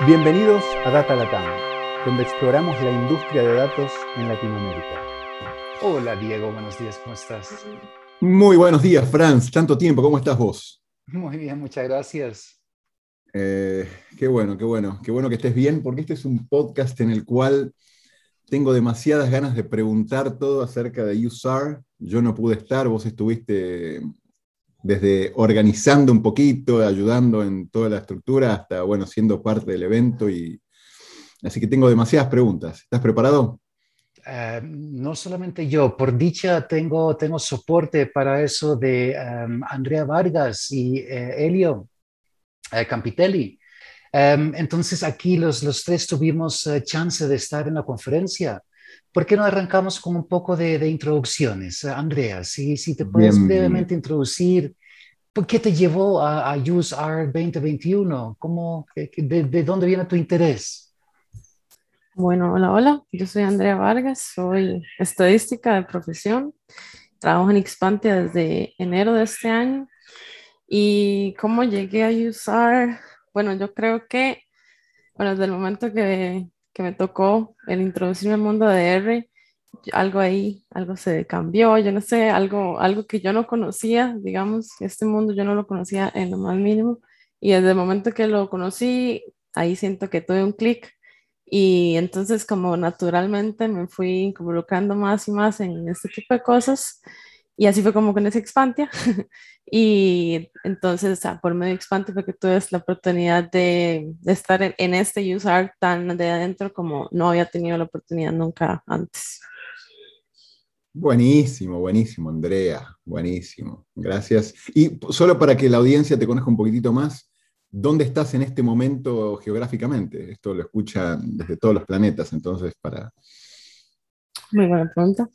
Bienvenidos a Data Latam, donde exploramos la industria de datos en Latinoamérica. Hola Diego, buenos días, ¿cómo estás? Muy buenos días, Franz. Tanto tiempo, ¿cómo estás vos? Muy bien, muchas gracias. Eh, qué bueno, qué bueno, qué bueno que estés bien, porque este es un podcast en el cual tengo demasiadas ganas de preguntar todo acerca de USAR. Yo no pude estar, vos estuviste desde organizando un poquito, ayudando en toda la estructura, hasta, bueno, siendo parte del evento. Y... Así que tengo demasiadas preguntas. ¿Estás preparado? Eh, no solamente yo, por dicha tengo, tengo soporte para eso de um, Andrea Vargas y eh, Elio eh, Campitelli. Um, entonces aquí los, los tres tuvimos chance de estar en la conferencia. ¿Por qué no arrancamos con un poco de, de introducciones? Andrea, si, si te puedes bien, brevemente introducir, ¿por qué te llevó a, a UseArt 2021? ¿Cómo, de, ¿De dónde viene tu interés? Bueno, hola, hola. Yo soy Andrea Vargas, soy estadística de profesión. Trabajo en Xpantia desde enero de este año. ¿Y cómo llegué a UseArt? Bueno, yo creo que, bueno, desde el momento que, que me tocó el introducirme al mundo de R, algo ahí, algo se cambió, yo no sé, algo, algo que yo no conocía, digamos, este mundo yo no lo conocía en lo más mínimo. Y desde el momento que lo conocí, ahí siento que tuve un clic. Y entonces como naturalmente me fui involucrando más y más en este tipo de cosas. Y así fue como con ese Expantia. y entonces por medio de Expantia fue que tuve la oportunidad de, de estar en, en, este UseArt tan de adentro como no había tenido la oportunidad nunca antes. Buenísimo, buenísimo, Andrea, buenísimo. Gracias. Y solo para que la audiencia te conozca un poquitito más, ¿dónde estás en este momento geográficamente? Esto lo escuchan desde todos los planetas, entonces para... Muy buena pregunta.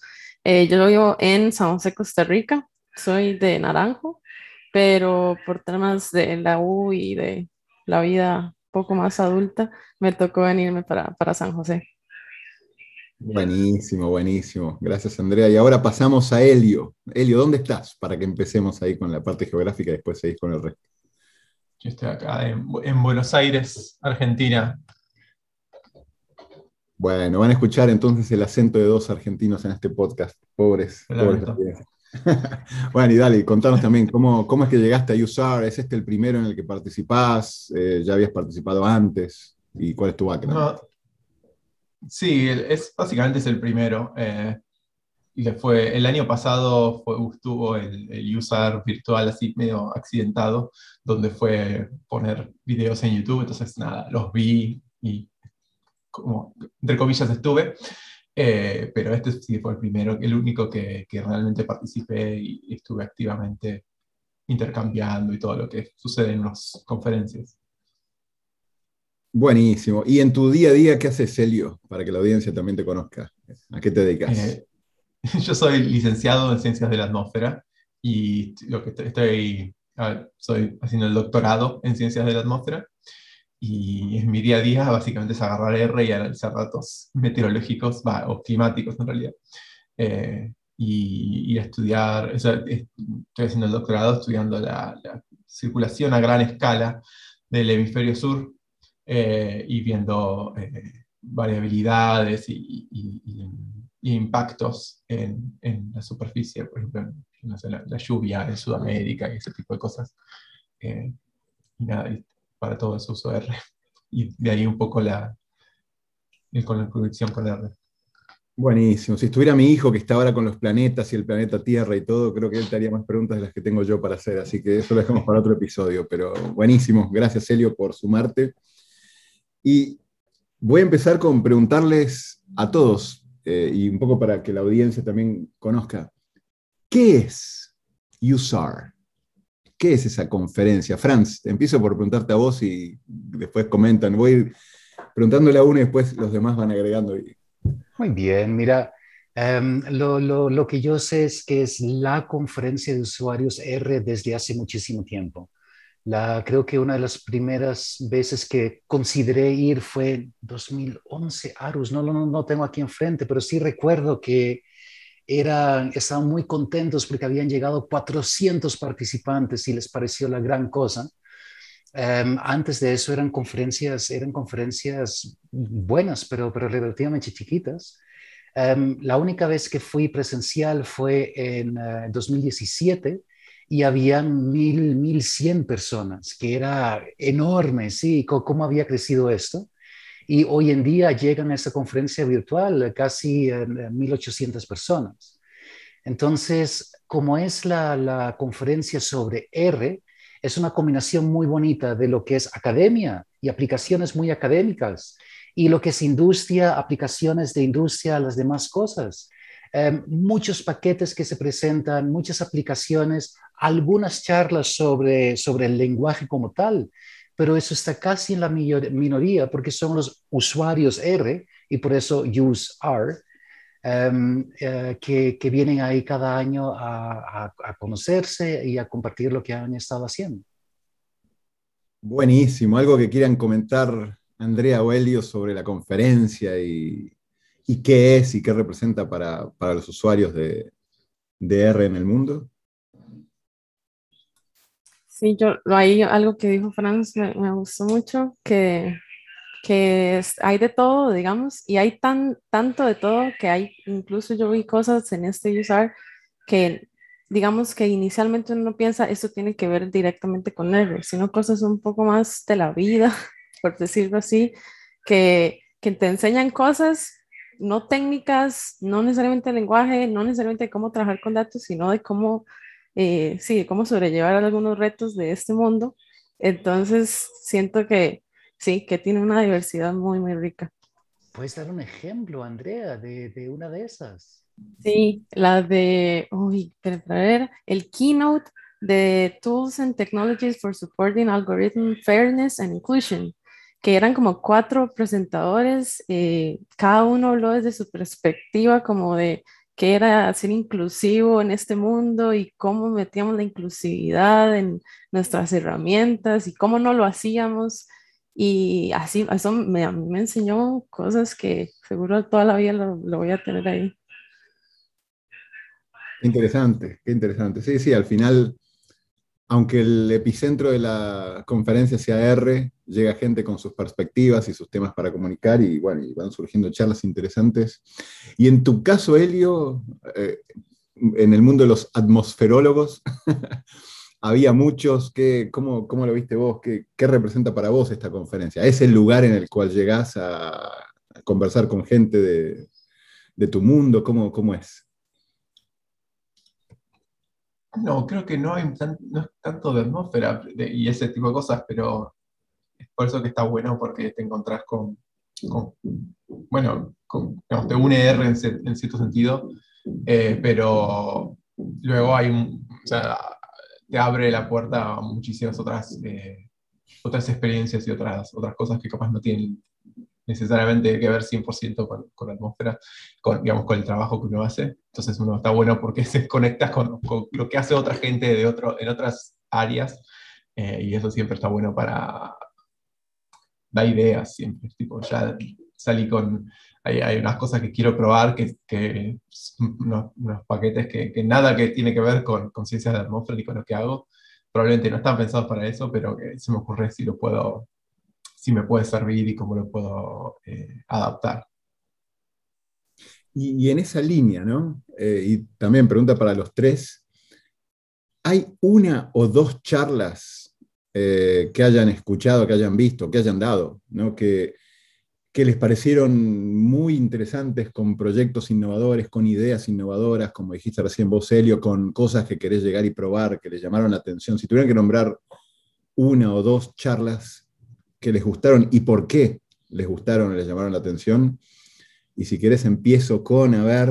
Eh, yo vivo en San José, Costa Rica. Soy de Naranjo, pero por temas de la U y de la vida poco más adulta, me tocó venirme para, para San José. Buenísimo, buenísimo. Gracias, Andrea. Y ahora pasamos a Helio. Helio, ¿dónde estás? Para que empecemos ahí con la parte geográfica y después seguís con el resto. Yo estoy acá en, en Buenos Aires, Argentina. Bueno, van a escuchar entonces el acento de dos argentinos en este podcast. Pobres. pobres bueno, y dale, contanos también cómo, cómo es que llegaste a USAR. ¿Es este el primero en el que participás? Eh, ¿Ya habías participado antes? ¿Y cuál es tu background? No, Sí, es, básicamente es el primero. Eh, y fue, el año pasado fue, estuvo el, el user virtual así medio accidentado, donde fue poner videos en YouTube, entonces nada, los vi y como, entre comillas, estuve. Eh, pero este sí fue el primero, el único que, que realmente participé y, estuve activamente intercambiando y todo lo que sucede en las conferencias. Buenísimo. ¿Y en tu día a día qué haces, Celio? Para que la audiencia también te conozca. ¿A qué te dedicas? Eh, yo soy licenciado en Ciencias de la Atmósfera y lo que estoy, soy haciendo el doctorado en Ciencias de la Atmósfera y en mi día a día básicamente es agarrar R y analizar datos meteorológicos va, o climáticos en realidad. Eh, y, estudiar, o sea, estoy haciendo el doctorado estudiando la, la circulación a gran escala del hemisferio sur eh, y viendo eh, variabilidades y, y, y, impactos en, en, la superficie, por ejemplo, no sé, la, la, lluvia en Sudamérica y ese tipo de cosas. Eh, y nada, para todo eso uso R. Y de ahí un poco la, con la con R. Buenísimo. Si estuviera mi hijo que está ahora con los planetas y el planeta Tierra y todo, creo que él te haría más preguntas de las que tengo yo para hacer. Así que eso lo dejamos para otro episodio. Pero buenísimo. Gracias, Helio, por sumarte. Y voy a empezar con preguntarles a todos, eh, y un poco para que la audiencia también conozca, ¿qué es USAR? ¿Qué es esa conferencia? Franz, empiezo por preguntarte a vos y después comentan. Voy a ir preguntándole a uno y después los demás van agregando. Muy bien, mira, um, lo, que yo sé es que es la conferencia de usuarios R desde hace muchísimo tiempo. La, creo que una de las primeras veces que consideré ir fue en 2011, Arus, no, no, no tengo aquí enfrente, pero sí recuerdo que eran, estaban muy contentos porque habían llegado 400 participantes y les pareció la gran cosa. Em, antes de eso eran conferencias, eran conferencias buenas, pero, pero relativamente chiquitas. Em, la única vez que fui presencial fue en 2017 eh, y habían mil, mil cien personas, que era enorme, sí, cómo había crecido esto. Y hoy en día llegan a esa conferencia virtual casi 1.800 personas. Entonces, como es la, la conferencia sobre R, es una combinación muy bonita de lo que es academia y aplicaciones muy académicas y lo que es industria, aplicaciones de industria, las demás cosas. Em, muchos paquetes que se presentan, muchas aplicaciones, algunas charlas sobre, sobre el lenguaje como tal, pero eso está casi en la minoría porque son los usuarios R y por eso use R, em, eh, que, que, vienen ahí cada año a, a, conocerse y a compartir lo que han estado haciendo. Buenísimo. ¿Algo que quieran comentar, Andrea o Elio, sobre la conferencia y, y qué es y qué representa para, para los usuarios de, de, R en el mundo? Sí, yo ahí algo que dijo Franz me, me gustó mucho, que que hay de todo, digamos, y hay tan, tanto de todo que hay, incluso yo vi cosas en este usar que, digamos que inicialmente uno piensa, esto tiene que ver directamente con R, sino cosas un poco más de la vida, por decirlo así, que, que te enseñan cosas no técnicas, no necesariamente lenguaje, no necesariamente cómo trabajar con datos, sino de cómo, eh, sí, cómo sobrellevar algunos retos de este mundo. Entonces, siento que, sí, que tiene una diversidad muy, muy rica. ¿Puedes dar un ejemplo, Andrea, de, de una de esas? Sí, la de, uy, para ver, el keynote de Tools and Technologies for Supporting Algorithm Fairness and Inclusion, que eran como cuatro presentadores, eh, cada uno habló desde su perspectiva como de qué era ser inclusivo en este mundo y cómo metíamos la inclusividad en nuestras herramientas y cómo no lo hacíamos y así, eso me, a mí me enseñó cosas que seguro toda la vida lo, lo voy a tener ahí. Interesante, qué interesante. Sí, sí, al final, aunque el epicentro de la conferencia sea R, llega gente con sus perspectivas y sus temas para comunicar y bueno, van surgiendo charlas interesantes. Y en tu caso, Helio, eh, en el mundo de los atmosferólogos, había muchos, que, ¿cómo, ¿cómo, lo viste vos? ¿Qué, ¿Qué, representa para vos esta conferencia? ¿Es el lugar en el cual llegás a, conversar con gente de, de tu mundo? ¿Cómo, ¿Cómo, es? No, creo que no hay no es tanto de atmósfera y ese tipo de cosas, pero es por eso que está bueno porque te encontrás con, bueno, con, te une R en, cierto sentido, eh, pero luego hay o sea, te abre la puerta a muchísimas otras, eh, otras experiencias y otras, otras cosas que capaz no tienen necesariamente que ver 100% con, con, la atmósfera, con, digamos, con el trabajo que uno hace. Entonces uno está bueno porque se conecta con, con lo que hace otra gente de otro, en otras áreas eh, y eso siempre está bueno para dar ideas siempre. Tipo, ya salí con hay, unas cosas que quiero probar, que, que unos, unos, paquetes que, que, nada que tiene que ver con conciencia de atmósfera ni con lo que hago. Probablemente no están pensados para eso, pero que se me ocurre si lo puedo, si me puede servir y cómo lo puedo eh, adaptar. Y, en esa línea, ¿no? Eh, y también pregunta para los tres, ¿hay una o dos charlas eh, que hayan escuchado, que hayan visto, que hayan dado, ¿no? Que, que les parecieron muy interesantes con proyectos innovadores, con ideas innovadoras, como dijiste recién vos, Helio, con cosas que querés llegar y probar, que les llamaron la atención. Si tuvieran que nombrar una o dos charlas que les gustaron y por qué les gustaron o les llamaron la atención. Y si querés empiezo con, a ver,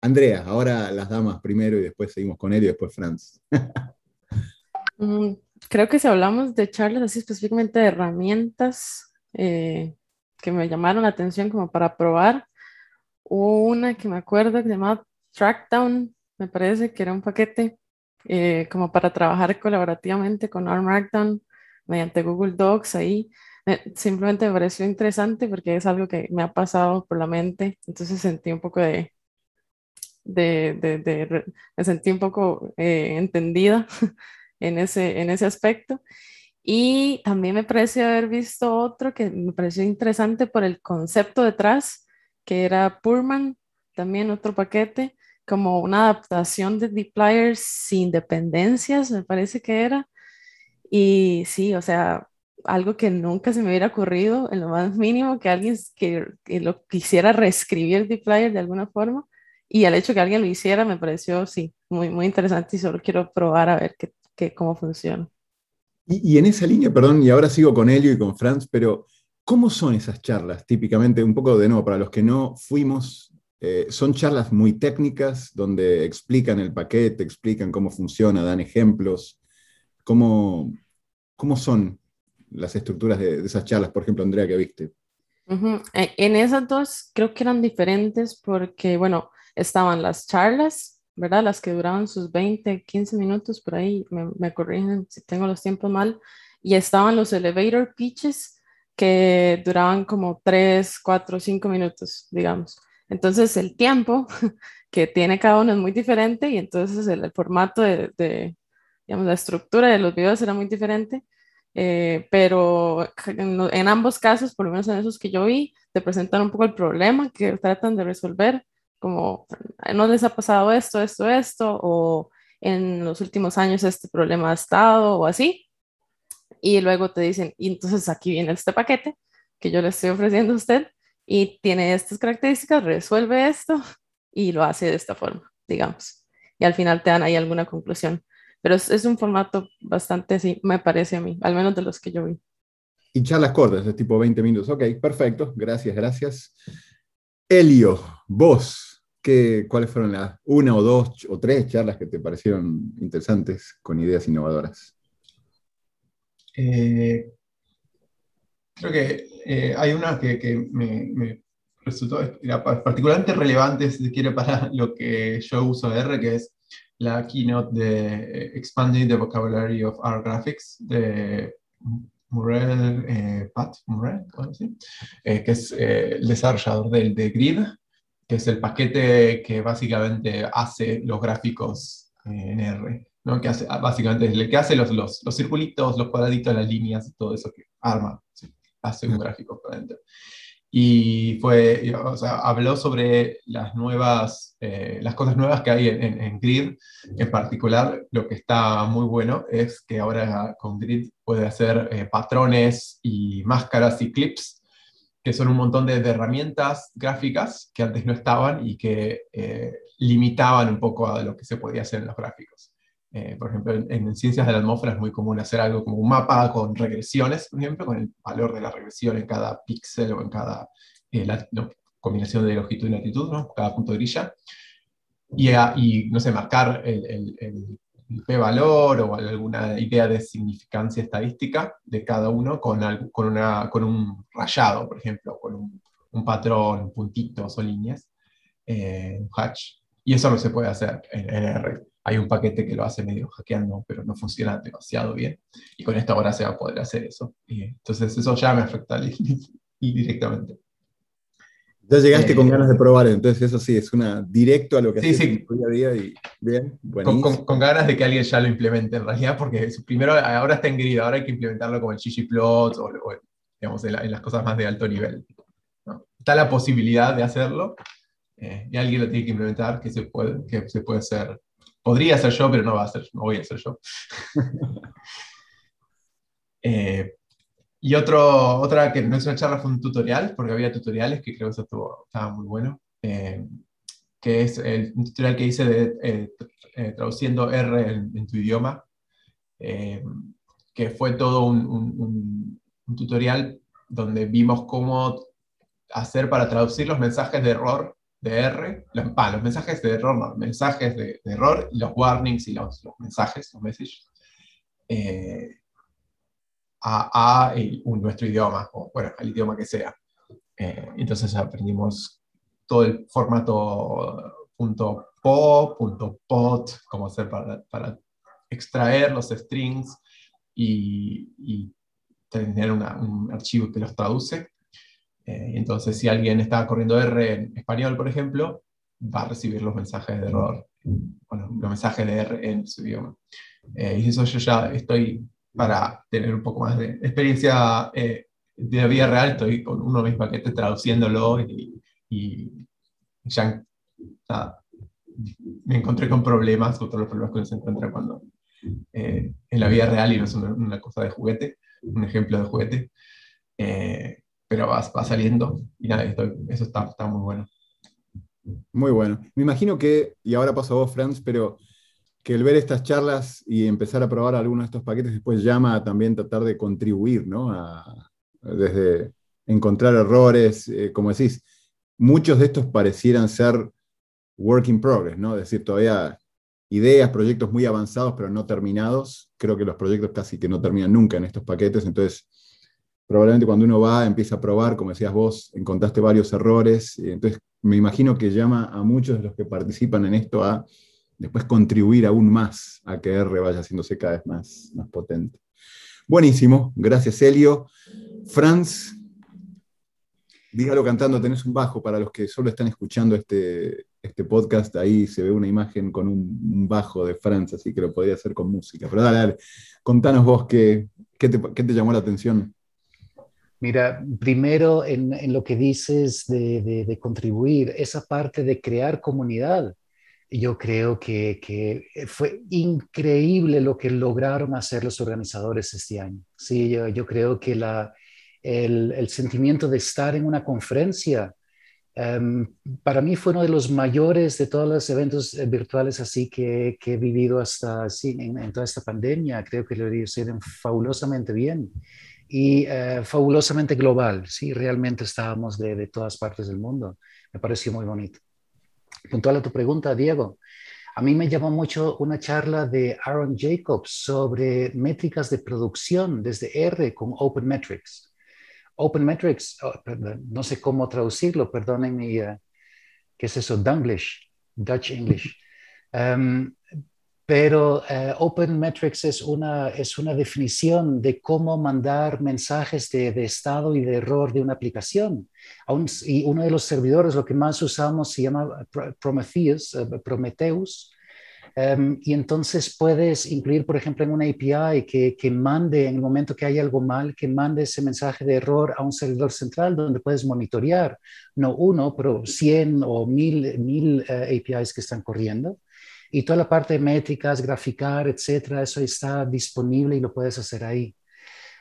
Andrea, ahora las damas primero y después seguimos con él y después Franz. Mm, creo que si hablamos de charlas así específicamente de herramientas, eh, que me llamaron la atención como para probar. Una que me acuerdo que se llamaba Trackdown, me parece que era un paquete eh, como para trabajar colaborativamente con R Markdown mediante Google Docs ahí. simplemente me pareció interesante porque es algo que me ha pasado por la mente, entonces sentí un poco de, me sentí un poco eh, entendida en ese, en ese aspecto. Y también me pareció haber visto otro que me pareció interesante por el concepto detrás, que era Purman, también otro paquete, como una adaptación de Dplyr sin dependencias, me parece que era. Y sí, o sea, algo que nunca se me hubiera ocurrido en lo más mínimo, que alguien que, lo quisiera reescribir Dplyr de alguna forma. Y al hecho que alguien lo hiciera me pareció, sí, muy, muy interesante y solo quiero probar a ver qué, cómo funciona. Y, en esa línea, perdón, y ahora sigo con Elio y con Franz, pero ¿cómo son esas charlas típicamente? Un poco de nuevo, para los que no fuimos, eh, son charlas muy técnicas donde explican el paquete, explican cómo funciona, dan ejemplos. ¿Cómo, cómo son las estructuras de, esas charlas, por ejemplo, Andrea, que viste? E, en esas dos creo que eran diferentes porque, bueno, estaban las charlas ¿verdad? Las que duraban sus 20, 15 minutos, por ahí me, me corrigen si tengo los tiempos mal. Y estaban los elevator pitches que duraban como 3, 4, 5 minutos, digamos. Entonces el tiempo que tiene cada uno es muy diferente y entonces el, formato de, de, digamos, la estructura de los videos era muy diferente. Eh, pero en, en, ambos casos, por lo menos en esos que yo vi, te presentan un poco el problema que tratan de resolver como, ¿no les ha pasado esto, esto, esto? O en los últimos años este problema ha estado o así. Y luego te dicen, y entonces aquí viene este paquete que yo le estoy ofreciendo a usted y tiene estas características, resuelve esto y lo hace de esta forma, digamos. Y al final te dan ahí alguna conclusión. Pero es, es un formato bastante, sí, me parece a mí, al menos de los que yo vi. Y charlas cortas, de tipo 20 minutos. Ok, perfecto. Gracias, gracias. Elio, vos, ¿qué, ¿cuáles fueron las una o dos o tres charlas que te parecieron interesantes con ideas innovadoras? Eh, creo que eh, hay una que, me, resultó particularmente relevante, si se quiere, para lo que yo uso R, que es la keynote de eh, Expanding the Vocabulary of R Graphics de Murrell, eh, Pat Murrell, eh, que es eh, el desarrollador del de Grid, que es el paquete que básicamente hace los gráficos en R, ¿no? que hace, básicamente es el que hace los, los, los, circulitos, los cuadraditos, las líneas, todo eso que arma, hace un gráfico por dentro y fue, habló sobre las nuevas, eh, las cosas nuevas que hay en, en, Grid. En particular, lo que está muy bueno es que ahora con Grid puede hacer eh, patrones y máscaras y clips, que son un montón de, herramientas gráficas que antes no estaban y que eh, limitaban un poco a lo que se podía hacer en los gráficos. Por ejemplo, en, en, ciencias de la atmósfera es muy común hacer algo como un mapa con regresiones, por ejemplo, con el valor de la regresión en cada píxel o en cada eh, la, combinación de longitud y latitud, ¿no? cada punto de grilla, y, y no sé, marcar el, el, p-valor o alguna idea de significancia estadística de cada uno con, con, una, con un rayado, por ejemplo, con un, un patrón, puntitos o líneas, eh, un hatch. Y eso no se puede hacer en, R. Hay un paquete que lo hace medio hackeando, pero no funciona demasiado bien. Y con esto ahora se va a poder hacer eso. Y entonces eso ya me afecta directamente. Ya llegaste con eh, ganas de probar, entonces eso sí, es una directo a lo que sí, sí. día a día y bien, con, con, ganas de que alguien ya lo implemente en realidad, porque primero ahora está en grid, ahora hay que implementarlo como el ggplot o, o digamos, en, las cosas más de alto nivel. Está la posibilidad de hacerlo eh, y alguien lo tiene que implementar, que se puede, que se puede hacer. Podría ser yo, pero no va a ser, no voy a ser yo. eh, y otro, otra que no es una charla, fue un tutorial, porque había tutoriales que creo que eso estuvo, estaba muy bueno, eh, que es el, un tutorial que hice de eh, eh, traduciendo R en, tu idioma, que fue todo un, un, tutorial donde vimos cómo hacer para traducir los mensajes de error de R, los, los mensajes de error, no, mensajes de, de, error, los warnings y los, los mensajes, los messages, a, nuestro idioma, o bueno, al idioma que sea. Eh, entonces aprendimos todo el formato .po, .pot, cómo hacer para, para extraer los strings y, tener un archivo que los traduce. Eh, entonces, si alguien está corriendo R en español, por ejemplo, va a recibir los mensajes de error, bueno, los mensajes de R en su idioma. Eh, y eso yo ya estoy para tener un poco más de experiencia eh, de la vida real, estoy con uno de mis paquetes traduciéndolo y, ya me encontré con problemas, con todos los problemas que uno se encuentra cuando eh, en la vida real y no es una, cosa de juguete, un ejemplo de juguete, eh, pero va, va, saliendo y nada, eso está, está muy bueno. Muy bueno. Me imagino que, y ahora paso a vos, Franz, pero que el ver estas charlas y empezar a probar algunos de estos paquetes después llama a también tratar de contribuir, ¿no? desde encontrar errores, eh, como decís, muchos de estos parecieran ser work in progress, ¿no? Es decir, todavía ideas, proyectos muy avanzados pero no terminados. Creo que los proyectos casi que no terminan nunca en estos paquetes, entonces probablemente cuando uno va, empieza a probar, como decías vos, encontraste varios errores, entonces me imagino que llama a muchos de los que participan en esto a después contribuir aún más a que R vaya haciéndose cada vez más, más potente. Buenísimo, gracias Helio. Franz, dígalo cantando, tenés un bajo para los que solo están escuchando este, este podcast, ahí se ve una imagen con un, bajo de Franz, así que lo podría hacer con música. Pero dale, dale, contanos vos qué, qué, te, llamó la atención. Mira, primero en, lo que dices de, contribuir, esa parte de crear comunidad yo creo que, fue increíble lo que lograron hacer los organizadores este año. Sí, yo, creo que el, sentimiento de estar en una conferencia, em, para mí fue uno de los mayores de todos los eventos eh, virtuales así que, que he vivido hasta sí, en, toda esta pandemia. Creo que lo hicieron fabulosamente bien y eh, fabulosamente global. Sí, realmente estábamos de, de todas partes del mundo. Me pareció muy bonito puntual a tu pregunta, Diego, a mí me llamó mucho una charla de Aaron Jacobs sobre métricas de producción desde R con Open Metrics. Open Metrics, oh, no sé cómo traducirlo, perdonen mi, uh, ¿qué es eso? Dunglish, Dutch English. Um, pero uh, Open Metrics es una, es una definición de cómo mandar mensajes de, de estado y de error de una aplicación. y uno de los servidores, lo que más usamos, se llama Prometheus, uh, Prometheus. Um, y entonces puedes incluir, por ejemplo, en una API que, que, mande, en el momento que hay algo mal, que mande ese mensaje de error a un servidor central donde puedes monitorear, no uno, pero 100 o 1000, mil, uh, APIs que están corriendo y toda la parte de métricas, graficar, etcétera, eso está disponible y lo puedes hacer ahí.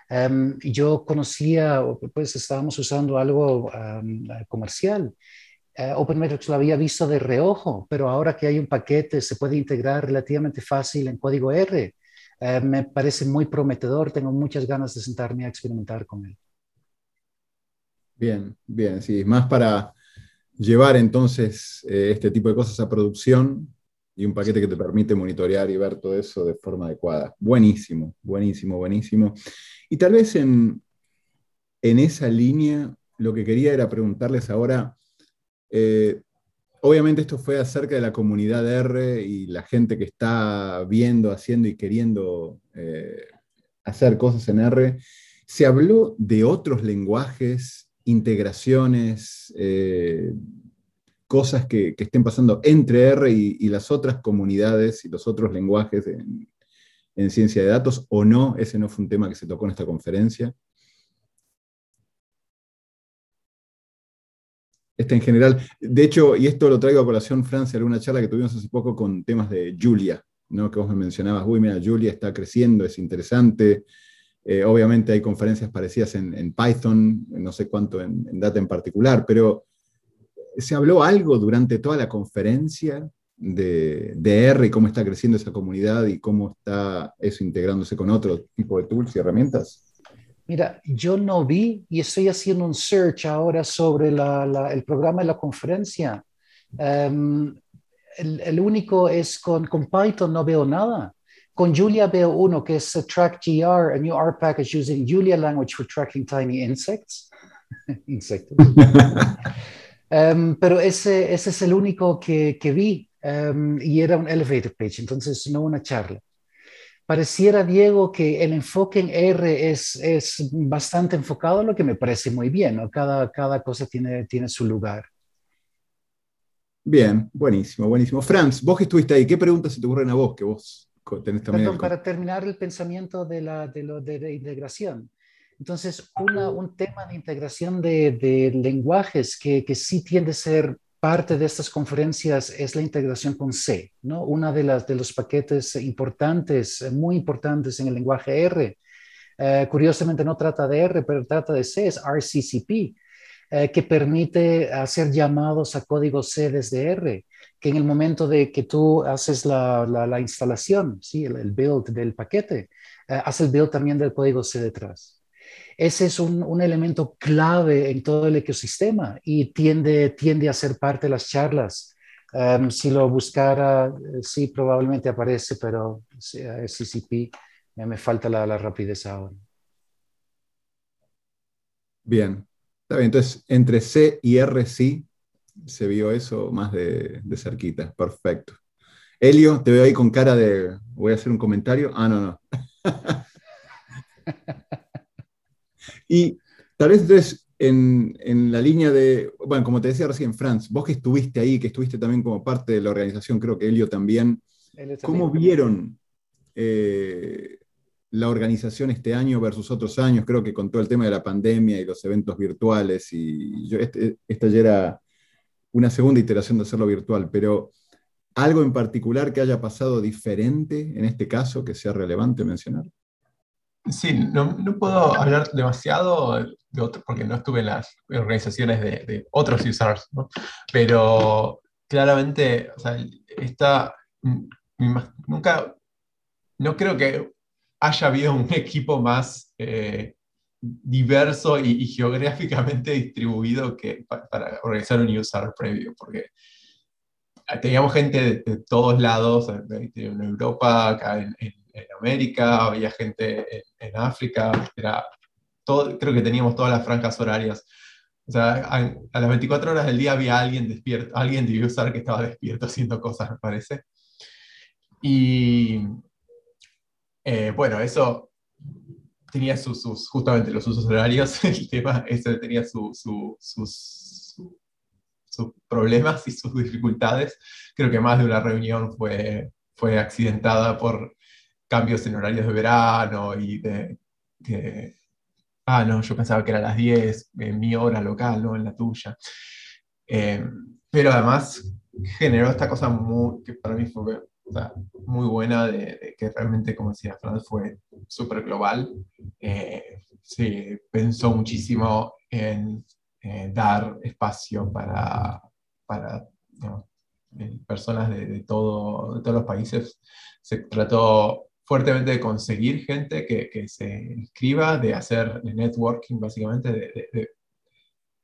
Um, yo conocía, pues estábamos usando algo um, comercial. Uh, OpenMetrics lo había visto de reojo, pero ahora que hay un paquete se puede integrar relativamente fácil en código R. Uh, me parece muy prometedor, tengo muchas ganas de sentarme a experimentar con él. Bien, bien, sí, más para llevar entonces eh, este tipo de cosas a producción, y un paquete que te permite monitorear y ver todo eso de forma adecuada. Buenísimo, buenísimo, buenísimo. Y tal vez en, en esa línea lo que quería era preguntarles ahora, eh, obviamente esto fue acerca de la comunidad R y la gente que está viendo, haciendo y queriendo eh, hacer cosas en R. ¿Se habló de otros lenguajes, integraciones? Eh, cosas que, estén pasando entre R y, las otras comunidades y los otros lenguajes en, ciencia de datos o no, ese no fue un tema que se tocó en esta conferencia. Este en general, de hecho, y esto lo traigo a colación, Francia, alguna charla que tuvimos hace poco con temas de Julia, ¿no? que vos me mencionabas, uy, mira, Julia está creciendo, es interesante. Eh, obviamente hay conferencias parecidas en, Python, no sé cuánto en, en, Data en particular, pero ¿Se habló algo durante toda la conferencia de, R y cómo está creciendo esa comunidad y cómo está eso integrándose con otro tipo de tools y herramientas? Mira, yo no vi y estoy haciendo un search ahora sobre el programa de la conferencia. Em, el, único es con, con Python, no veo nada. Con Julia veo uno que es TrackGR, a new R package using Julia language for tracking tiny insects. Insectos. Em, pero ese, ese es el único que, que vi em, y era un elevator page, entonces no una charla. Pareciera, Diego, que el enfoque en R es, es bastante enfocado, lo que me parece muy bien, ¿no? Cada, cada cosa tiene, tiene su lugar. Bien, buenísimo, buenísimo. Franz, vos que estuviste ahí, ¿qué preguntas se te ocurren a vos que vos tenés también... Perdón, para terminar el pensamiento de la de, lo, de, integración. Entonces, una, un tema de integración de, de lenguajes que, que, sí tiende a ser parte de estas conferencias es la integración con C, ¿no? Una de, las, de los paquetes importantes, muy importantes en el lenguaje R. Eh, curiosamente no trata de R, pero trata de C, es RCCP, eh, que permite hacer llamados a código C desde R, que en el momento de que tú haces la, la, instalación, ¿sí? El, build del paquete, eh, hace el build también del código C detrás. Ese es un, un, elemento clave en todo el ecosistema y tiende, tiende a ser parte de las charlas. Um, si lo buscara, eh, sí, probablemente aparece, pero CCP me falta la, la rapidez ahora. Bien, Está bien, entonces entre C y R sí se vio eso más de, cerquita. Perfecto. Elio, te veo ahí con cara de. Voy a hacer un comentario. Ah, no, no. y tal vez entonces en, en, la línea de. Bueno, como te decía recién, Franz, vos que estuviste ahí, que estuviste también como parte de la organización, creo que Elio también. ¿Cómo vieron eh, la organización este año versus otros años, creo que con todo el tema de la pandemia y los eventos virtuales, y yo, este, esta ya era una segunda iteración de hacerlo virtual, pero algo en particular que haya pasado diferente en este caso que sea relevante mencionar. Sí, no, no puedo hablar demasiado de otro, porque no estuve en las organizaciones de, otros users, ¿no? pero claramente, o sea, esta, mm, nunca, no creo que haya habido un equipo más eh, diverso y, geográficamente distribuido que para organizar un user previo, teníamos gente de, todos lados, en Europa, acá en, América, había gente en, África, era todo, creo que teníamos todas las franjas horarias. O sea, a, a, las 24 horas del día había alguien despierto, alguien de user que estaba despierto haciendo cosas, me parece. Y, eh, bueno, eso tenía sus, justamente los usos horarios, el tema, eso tenía sus, sus problemas y sus dificultades. Creo que más de una reunión fue, fue accidentada por cambios en horarios de verano y de ah, no, yo pensaba que era a las 10, en mi hora local, no en la tuya. Eh, pero además generó esta cosa muy, que para mí fue muy buena de, que realmente, como decía Franz, fue súper global. Eh, se pensó muchísimo en dar espacio para, para personas de, todo, de todos los países. Se trató fuertemente de conseguir gente que, que se inscriba, de hacer networking, básicamente, de,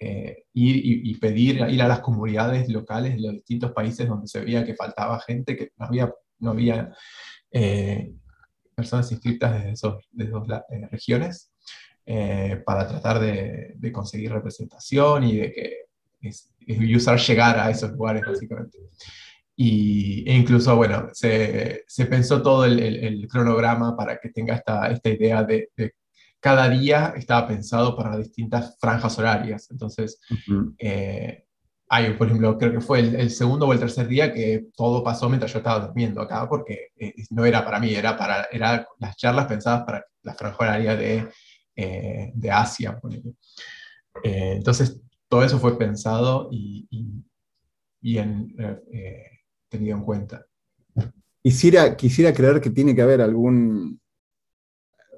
eh, ir y, pedir, ir a las comunidades locales de los distintos países donde se veía que faltaba gente, que no había, no había eh, personas inscritas desde de esas eh, regiones, para tratar de, de, conseguir representación y de que es, usar llegar a esos lugares, básicamente. Y, e incluso, bueno, se, se pensó todo el, el, cronograma para que tenga esta, esta idea de, de cada día estaba pensado para distintas franjas horarias. Entonces, eh, hay, por ejemplo, creo que fue el, segundo o el tercer día que todo pasó mientras yo estaba durmiendo acá, porque eh, no era para mí, era para era las charlas pensadas para la franja horaria de, eh, de Asia. entonces, todo eso fue pensado y, y, tenido en cuenta. Quisiera, quisiera creer que tiene que haber algún,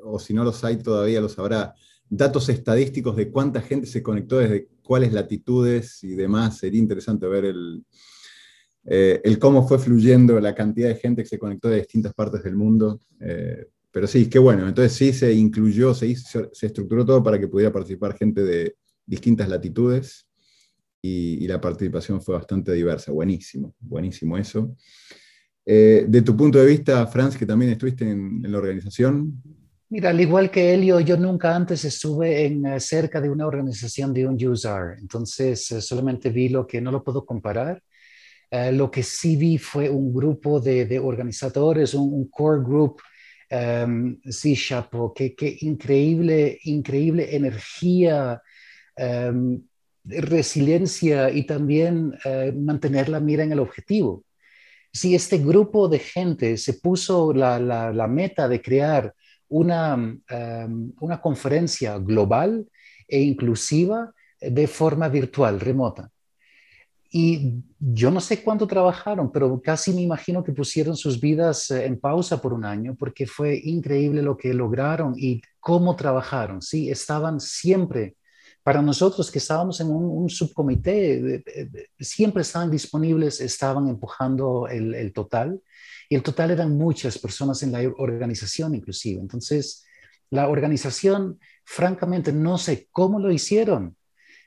o si no los hay todavía los habrá, datos estadísticos de cuánta gente se conectó desde cuáles latitudes y demás. Sería interesante ver el, eh, el cómo fue fluyendo la cantidad de gente que se conectó de distintas partes del mundo. Eh, pero sí, qué bueno. Entonces sí se incluyó, se, se estructuró todo para que pudiera participar gente de distintas latitudes y, la participación fue bastante diversa. Buenísimo, buenísimo eso. Eh, de tu punto de vista, Franz, que también estuviste en la organización, Mira, al igual que Elio, yo nunca antes estuve en, eh, cerca de una organización de un user, entonces eh, solamente vi lo que no lo puedo comparar. Eh, lo que sí vi fue un grupo de, de organizadores, un, core group, um, sí, Chapo, qué increíble, increíble energía, em, resiliencia y también mantener la mira en el objetivo. si este grupo de gente se puso la, meta de crear una, um, una conferencia global e inclusiva de forma virtual, remota. Y yo no sé cuánto trabajaron, pero casi me imagino que pusieron sus vidas eh, en pausa por un año porque fue increíble lo que lograron y cómo trabajaron. Sí, estaban siempre para nosotros que estábamos en un, subcomité, siempre estaban disponibles, estaban empujando el, total. Y el total eran muchas personas en la organización inclusive. Entonces, la organización, francamente, no sé cómo lo hicieron,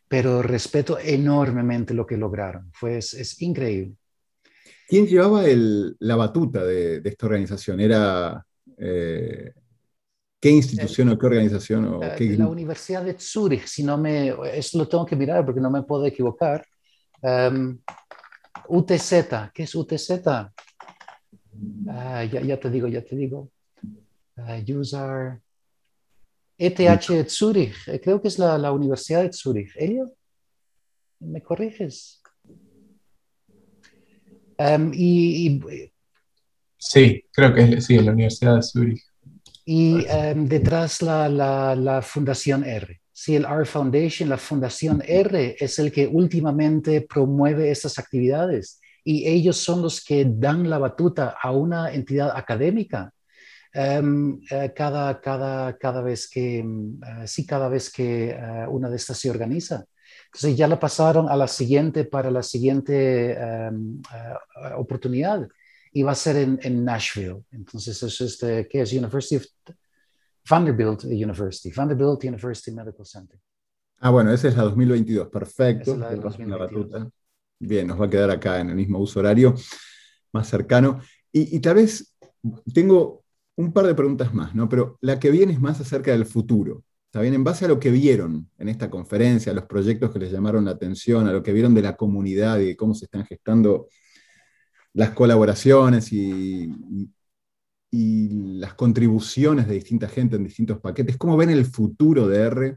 pero respeto enormemente lo que lograron. Fue, es, increíble. ¿Quién llevaba la batuta de, esta organización? ¿Era eh, ¿Qué institución o qué organización? O eh, qué... La Universidad de Zúrich, si no me, esto lo tengo que mirar porque no me puedo equivocar. Um, UTZ, ¿qué es UTZ? Ah, ya, ya, te digo, ya te digo. Uh, user. ETH de Zúrich, eh, creo que es la, la Universidad de Zúrich. ¿Elio? ¿Me corriges? Um, y, y, sí, creo que es, sí, la Universidad de Zúrich y em, detrás la, la, Fundación R. Sí, el R Foundation, la Fundación R es el que últimamente promueve estas actividades y ellos son los que dan la batuta a una entidad académica em, eh, cada, cada, cada vez que, eh, sí, cada vez que eh, una de estas se organiza. Entonces ya la pasaron a la siguiente para la siguiente oportunidad y va a ser en, en Nashville. Entonces, es este, ¿qué es? University of Vanderbilt University, Vanderbilt University Medical Center. Ah, bueno, esa es la 2022, perfecto. es la de 2022. Bien, nos va a quedar acá en el mismo uso horario, más cercano. Y, y, tal vez tengo un par de preguntas más, ¿no? Pero la que viene es más acerca del futuro. ¿Está bien? En base a lo que vieron en esta conferencia, a los proyectos que les llamaron la atención, a lo que vieron de la comunidad y de cómo se están gestando las colaboraciones y, las contribuciones de distinta gente en distintos paquetes. ¿Cómo ven el futuro de R?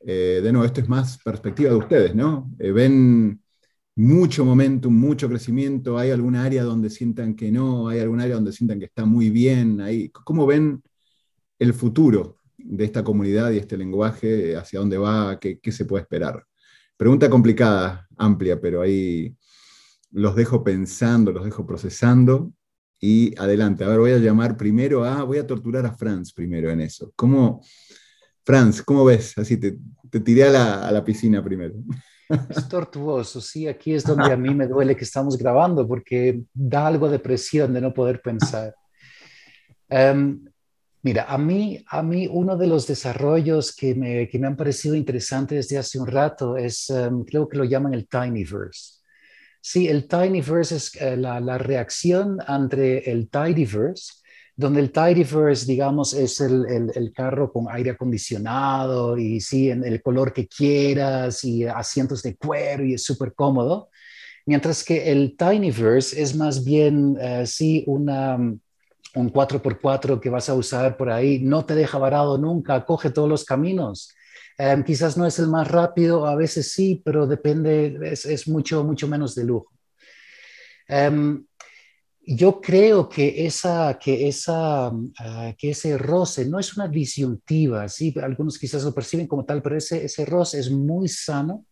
Eh, de nuevo, esto es más perspectiva de ustedes, ¿no? Eh, ¿Ven mucho momentum, mucho crecimiento? ¿Hay algún área donde sientan que no? ¿Hay algún área donde sientan que está muy bien? ¿Cómo ven el futuro de esta comunidad y este lenguaje? ¿Hacia dónde va? ¿Qué, qué se puede esperar? Pregunta complicada, amplia, pero ahí los dejo pensando, los dejo procesando y adelante. A ver, voy a llamar primero a, voy a torturar a Franz primero en eso. ¿Cómo, Franz, cómo ves? Así te, te tiré a la, piscina primero. Es tortuoso, sí, aquí es donde a mí me duele que estamos grabando porque da algo de presión de no poder pensar. Em, mira, a mí, a mí uno de los desarrollos que me, que me han parecido interesantes desde hace un rato es, em, creo que lo llaman el Tinyverse. Sí, el Tinyverse es eh, la, reacción entre el Tidyverse, donde el Tidyverse, digamos, es el, carro con aire acondicionado y sí, en el color que quieras y asientos de cuero y es súper cómodo. Mientras que el Tinyverse es más bien, eh, sí, una, un 4x4 que vas a usar por ahí, no te deja varado nunca, coge todos los caminos. Em, quizás no es el más rápido, a veces sí, pero depende, es, mucho, mucho menos de lujo. Em, yo creo que, esa, que, esa, ah, que ese roce no es una disyuntiva, ¿sí? algunos quizás lo perciben como tal, pero ese, ese roce es muy sano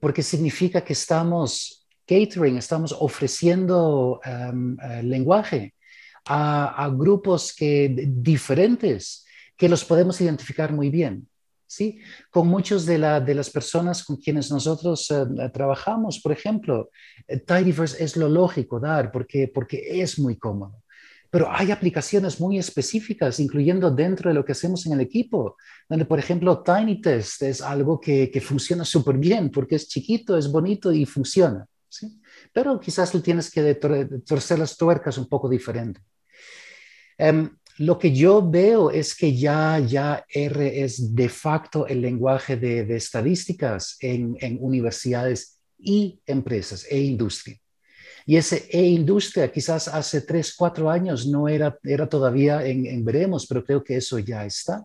porque significa que estamos catering, estamos ofreciendo eh, lenguaje a, a, grupos que, diferentes que los podemos identificar muy bien. ¿Sí? Con muchos de, las personas con quienes nosotros eh, trabajamos, por ejemplo, eh, Tidyverse es lo lógico dar porque, porque es muy cómodo. Pero hay aplicaciones muy específicas, incluyendo dentro de lo que hacemos en el equipo, donde, por ejemplo, TinyTest es algo que, funciona súper bien porque es chiquito, es bonito y funciona. ¿sí? Pero quizás le tienes que torcer las tuercas un poco diferente. Em, lo que yo veo es que ya, ya R es de facto el lenguaje de, estadísticas en, universidades y empresas e industria. Y ese e-industria quizás hace tres, cuatro años no era, era todavía en, veremos, pero creo que eso ya está.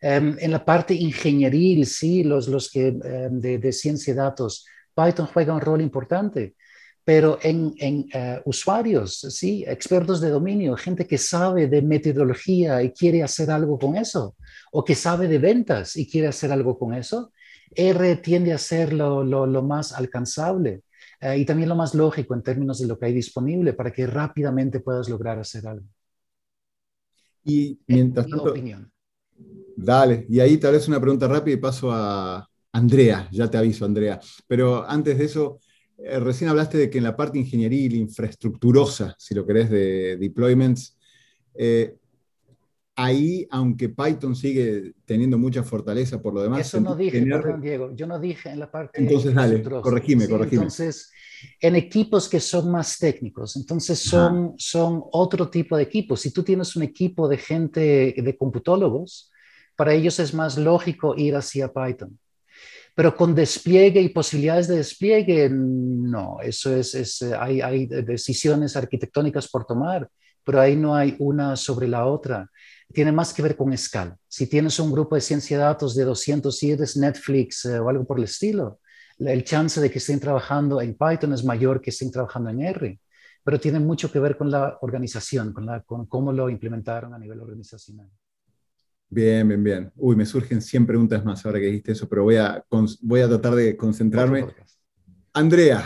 Em, en la parte ingenieril, sí, los, los que em, de, de ciencia de datos, Python juega un rol importante pero en, eh, usuarios, ¿sí? expertos de dominio, gente que sabe de metodología y quiere hacer algo con eso, o que sabe de ventas y quiere hacer algo con eso, R tiende a ser lo, más alcanzable eh, y también lo más lógico en términos de lo que hay disponible para que rápidamente puedas lograr hacer algo. Y mientras tanto, opinión. Dale, y ahí tal vez una pregunta rápida y paso a Andrea, ya te aviso Andrea, pero antes de eso, eh, recién hablaste de que en la parte ingeniería y infraestructurosa, si lo querés, de deployments, eh, ahí, aunque Python sigue teniendo mucha fortaleza por lo demás. Eso no dije, perdón, Diego, yo no dije en la parte. Entonces, dale, corregime, corregime. Entonces, en equipos que son más técnicos, entonces son, son otro tipo de equipos. Si tú tienes un equipo de gente, de computólogos, para ellos es más lógico ir hacia Python. Pero con despliegue y posibilidades de despliegue, no, eso es, hay, decisiones arquitectónicas por tomar, pero ahí no hay una sobre la otra. Tiene más que ver con escala. Si tienes un grupo de ciencia de datos de 200 y eres Netflix eh, o algo por el estilo, el chance de que estén trabajando en Python es mayor que estén trabajando en R, pero tiene mucho que ver con la organización, con cómo lo implementaron a nivel organizacional. Bien, bien, bien. Uy, me surgen 100 preguntas más ahora que dijiste eso, pero voy a, voy a tratar de concentrarme. Andrea,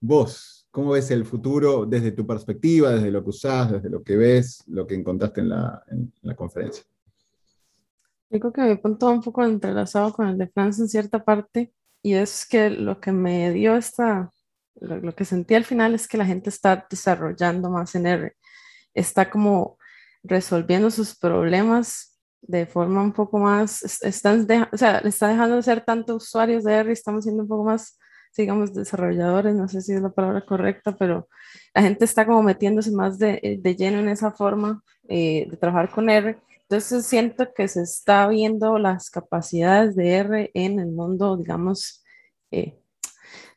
vos, ¿cómo ves el futuro desde tu perspectiva, desde lo que usás, desde lo que ves, lo que encontraste en la, en la conferencia? Yo creo que mi punto un poco entrelazado con el de Franz en cierta parte, y es que lo que me dio esta, lo, lo que sentí al final es que la gente está desarrollando más en R, está como resolviendo sus problemas de forma un poco más, están o sea, está dejando de ser tanto usuarios de R, estamos siendo un poco más, digamos, desarrolladores, no sé si es la palabra correcta, pero la gente está como metiéndose más de, eh, de lleno en esa forma eh, de trabajar con R. Entonces siento que se está viendo las capacidades de R en el mundo, digamos, eh,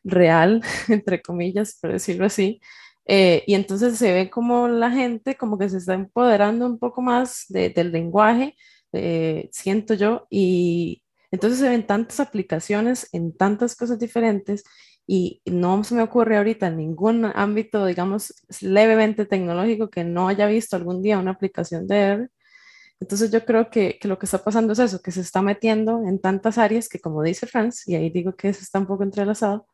real, entre comillas, por decirlo así. y entonces se ve como la gente como que se está empoderando un poco más del lenguaje eh, siento yo, y entonces se ven tantas aplicaciones en tantas cosas diferentes y no se me ocurre ahorita ningún ámbito, digamos, levemente tecnológico que no haya visto algún día una aplicación de R. Entonces yo creo que, que, lo que está pasando es eso, que se está metiendo en tantas áreas que como dice Franz, y ahí digo que se está un poco entrelazado,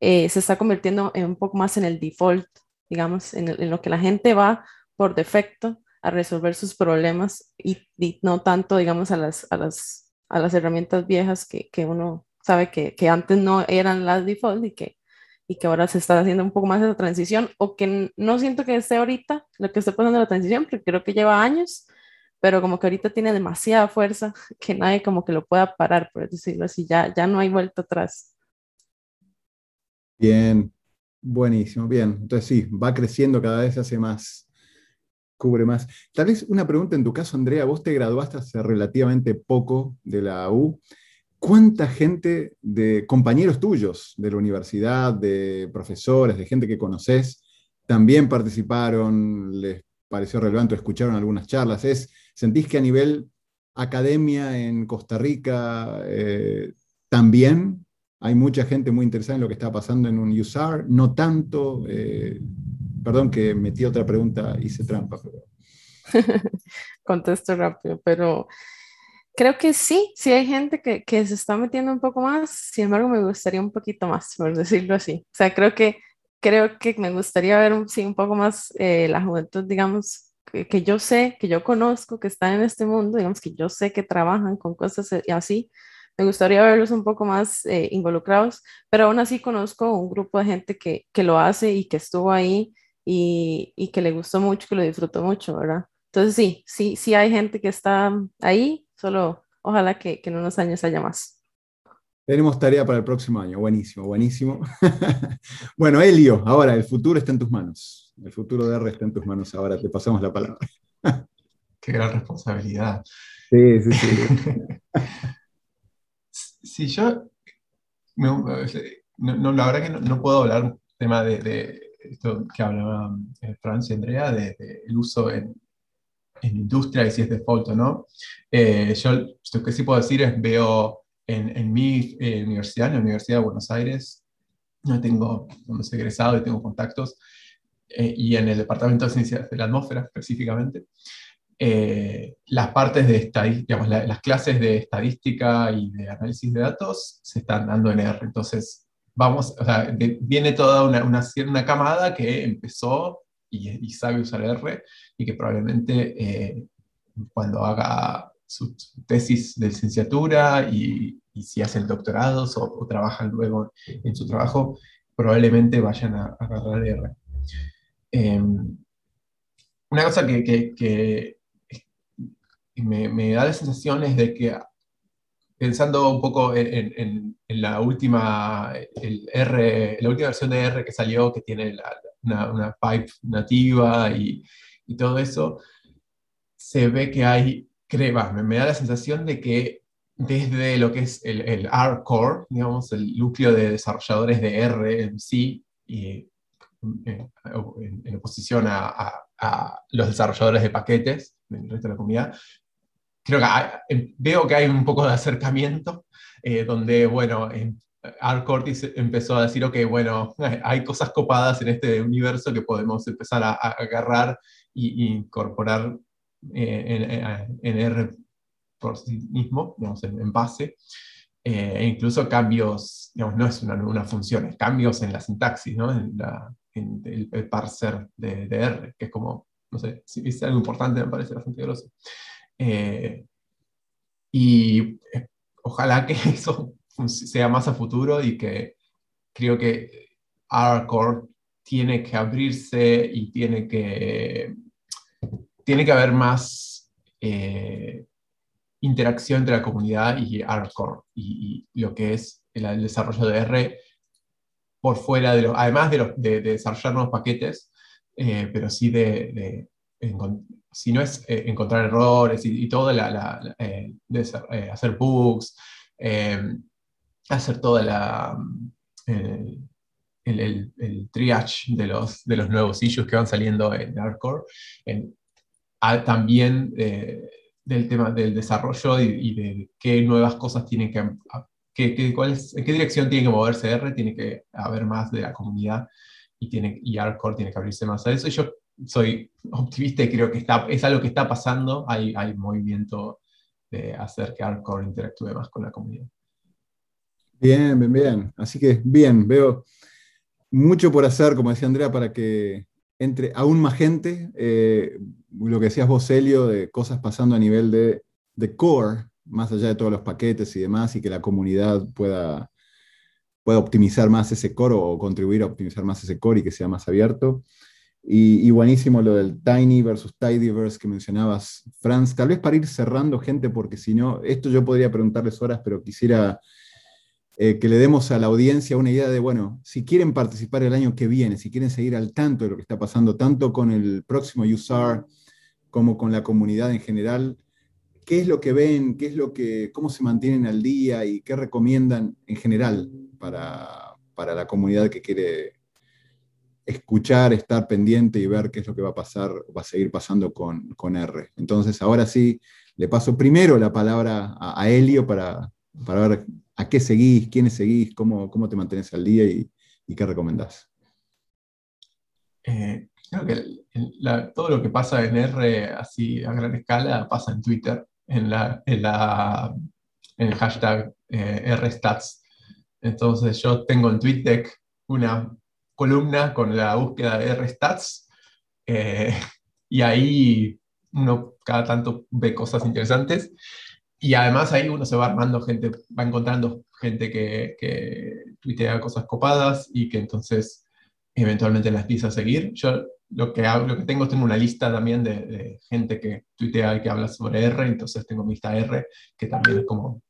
eh, se está convirtiendo en un poco más en el default, digamos, en, en, lo que la gente va por defecto a resolver sus problemas y, no tanto, digamos, a las, a las, a las herramientas viejas que, que uno sabe que, que, antes no eran las default y que, y que ahora se está haciendo un poco más esa transición o que no siento que esté ahorita lo que está pasando la transición, porque creo que lleva años, pero como que ahorita tiene demasiada fuerza que nadie como que lo pueda parar, por decirlo así, ya, ya no hay vuelta atrás. Bien, buenísimo, bien. Entonces sí, va creciendo cada vez, se hace más, cubre más. Tal vez una pregunta en tu caso, Andrea, vos te graduaste hace relativamente poco de la U. ¿Cuánta gente de compañeros tuyos de la universidad, de profesores, de gente que conoces, también participaron, les pareció relevante, escucharon algunas charlas? ¿Es, ¿Sentís que a nivel academia en Costa Rica eh, también hay mucha gente muy interesada en lo que está pasando en un USAR? No tanto. Eh, Perdón que metí otra pregunta, hice trampa. Pero... Contesto rápido, pero creo que sí, sí hay gente que, que, se está metiendo un poco más, sin embargo me gustaría un poquito más, por decirlo así. O sea, creo que, creo que me gustaría ver sí, un poco más eh, la juventud, digamos, que, que, yo sé, que yo conozco, que están en este mundo, digamos, que yo sé que trabajan con cosas así. Me gustaría verlos un poco más eh, involucrados, pero aún así conozco un grupo de gente que, que lo hace y que estuvo ahí y, y, que le gustó mucho, que lo disfrutó mucho, ¿verdad? Entonces sí, sí, sí hay gente que está ahí, solo ojalá que, que en unos años haya más. Tenemos tarea para el próximo año, buenísimo, buenísimo. bueno, Elio, ahora el futuro está en tus manos. El futuro de R está en tus manos ahora, te pasamos la palabra. Qué gran responsabilidad. Sí, sí, sí. sí, yo, no, la verdad que no, puedo hablar tema de esto que hablaba eh, Francia y Andrea, del de, uso en, en, industria y si es default o no. Eh, yo lo que sí puedo decir es, veo en, en mi eh, universidad, en la Universidad de Buenos Aires, no tengo, no soy egresado y tengo contactos, eh, y en el Departamento de Ciencias de la Atmósfera específicamente, eh, las partes de digamos, las clases de estadística y de análisis de datos se están dando en R. Entonces, vamos, o sea, viene toda una, una, camada que empezó y, sabe usar R y que probablemente eh, cuando haga su, tesis de licenciatura y, si hacen doctorados o, trabajan luego en su trabajo, probablemente vayan a, agarrar R. Em, una cosa que, que, me, me, da la sensación es de que pensando un poco en, la, última, R, la última versión de R que salió, que tiene una, una, pipe nativa y, todo eso, se ve que hay, creo, me, me, da la sensación de que desde lo que es el, el R-Core, digamos, el núcleo de desarrolladores de R en sí, y en, oposición a, los desarrolladores de paquetes del resto de la comunidad. Creo que em, veo que hay un poco de acercamiento, eh, donde, bueno, Art Cortis empezó a decir, ok, bueno, hay cosas copadas en este universo que podemos empezar a, agarrar e incorporar eh, en, R por sí mismo, digamos, en, base. Eh, e incluso cambios, digamos, no es una, una función, es cambios en la sintaxis, ¿no? en la, en el, parser de, R, que es como, no sé, si es algo importante, me parece bastante grosso. Eh, y eh, ojalá que eso sea más a futuro y que creo que R-Core tiene que abrirse y tiene que, tiene que haber más eh, interacción entre la comunidad y R-Core y, lo que es el desarrollo de R por fuera de lo, además de, de, desarrollar nuevos paquetes, pero sí de, si no es eh, encontrar errores y, todo, la, eh, hacer bugs, hacer toda la, el, el, triage de los, de los nuevos issues que van saliendo en Hardcore, también del tema del desarrollo y, y, de qué nuevas cosas tienen que ¿Qué, cuál es, ¿En qué dirección tiene que moverse R? Tiene que haber más de la comunidad y, tiene, y Arcore tiene que abrirse más a eso. Y yo soy optimista y creo que está, es algo que está pasando. Hay, hay movimiento de hacer que Arcore interactúe más con la comunidad. Bien, bien, bien. Así que bien, veo mucho por hacer, como decía Andrea, para que entre aún más gente. Eh, lo que decías vos, Celio, de cosas pasando a nivel de, de core, más allá de todos los paquetes y demás, y que la comunidad pueda, pueda optimizar más ese core o contribuir a optimizar más ese core y que sea más abierto. Y, buenísimo lo del Tiny versus Tidyverse que mencionabas, Franz. Tal vez para ir cerrando, gente, porque si no, esto yo podría preguntarles horas, pero quisiera eh, que le demos a la audiencia una idea de, bueno, si quieren participar el año que viene, si quieren seguir al tanto de lo que está pasando, tanto con el próximo USAR como con la comunidad en general, ¿qué es lo que ven? ¿Qué es lo que, ¿Cómo se mantienen al día? ¿Y qué recomiendan en general para, para la comunidad que quiere escuchar, estar pendiente y ver qué es lo que va a pasar, va a seguir pasando con, con R? Entonces, ahora sí, le paso primero la palabra a, Helio para, para, ver a qué seguís, quiénes seguís, cómo, cómo te mantienes al día y, y qué recomendás. Eh, creo que todo lo que pasa en R así a gran escala pasa en Twitter en, la, en, la, en el hashtag eh, RStats. Entonces yo tengo en TweetDeck una columna con la búsqueda de RStats eh, y ahí uno cada tanto ve cosas interesantes y además ahí uno se va armando gente, va encontrando gente que, que tuitea cosas copadas y que entonces eventualmente las empieza a seguir. Yo lo que, lo que tengo, tengo una lista también de, gente que tuitea y que habla sobre R, entonces tengo mi lista R, que también es como,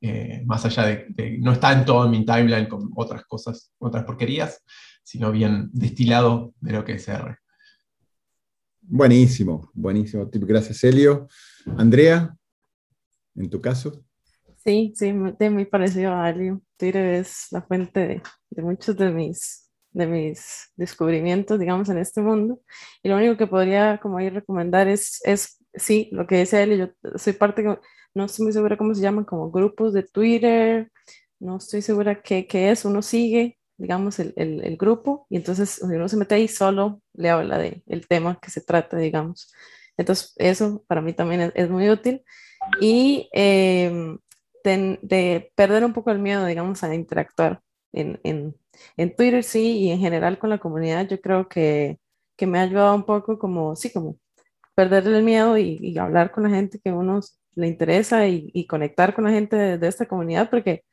eh, más allá de, no está en todo mi timeline con otras cosas, otras porquerías, sino bien destilado de lo que es R. Buenísimo, buenísimo. Gracias, Elio. Andrea, en tu caso. Sí, sí, de muy parecido a Elio. Twitter es la fuente de, de muchos de mis de mis descubrimientos, digamos, en este mundo. Y lo único que podría como ir recomendar es, es sí, lo que dice él, yo soy parte, no estoy muy segura cómo se llaman, como grupos de Twitter, no estoy segura qué, qué es, uno sigue, digamos, el, el, grupo, y entonces uno se mete ahí solo, le habla del el tema que se trata, digamos. Entonces, eso para mí también es, muy útil. Y em, de perder un poco el miedo, digamos, a interactuar en, en, en, Twitter, sí, y en general con la comunidad, yo creo que, que me ha ayudado un poco como, sí, como perder el miedo y, y hablar con la gente que uno le interesa y, y conectar con la gente de, de, esta comunidad, porque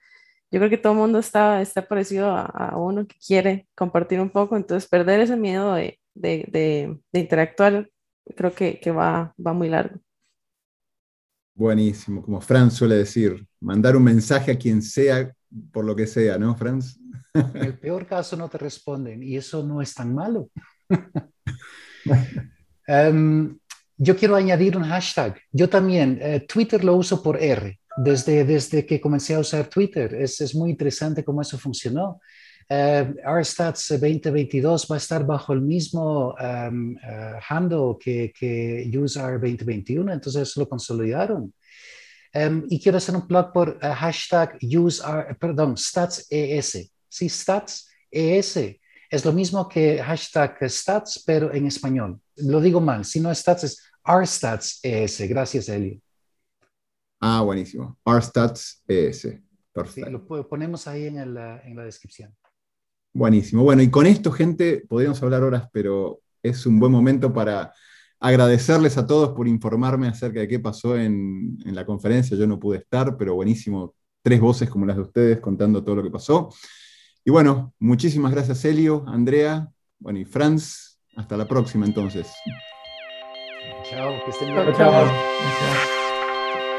yo creo que todo el mundo está, está parecido a, a, uno que quiere compartir un poco, entonces perder ese miedo de, de, de interactuar creo que, que va, va muy largo. Buenísimo, como Franz suele decir, mandar un mensaje a quien sea, por lo que sea, ¿no, Franz? En el peor caso no te responden y eso no es tan malo. um, yo quiero añadir un hashtag. Yo también, eh, Twitter lo uso por R. Desde, desde que comencé a usar Twitter, es, es muy interesante cómo eso funcionó. Uh, RStats 2022 va a estar bajo el mismo um, uh, handle que, que UseR 2021, entonces lo consolidaron. Um, y quiero hacer un plug por uh, hashtag UseR, perdón, StatsES. Sí, StatsES. Es lo mismo que hashtag stats, pero en español. Lo digo mal, si no es stats, es RStatsES. Gracias, Eli. Ah, buenísimo. RStatsES. Perfecto. Sí, lo ponemos ahí en, el, en la descripción. Buenísimo. Bueno, y con esto, gente, podríamos hablar horas, pero es un buen momento para agradecerles a todos por informarme acerca de qué pasó en, la conferencia. Yo no pude estar, pero buenísimo. Tres voces como las de ustedes contando todo lo que pasó. Y bueno, muchísimas gracias, Elio, Andrea, bueno, y Franz. Hasta la próxima, entonces. Chao, que estén bien. Chao.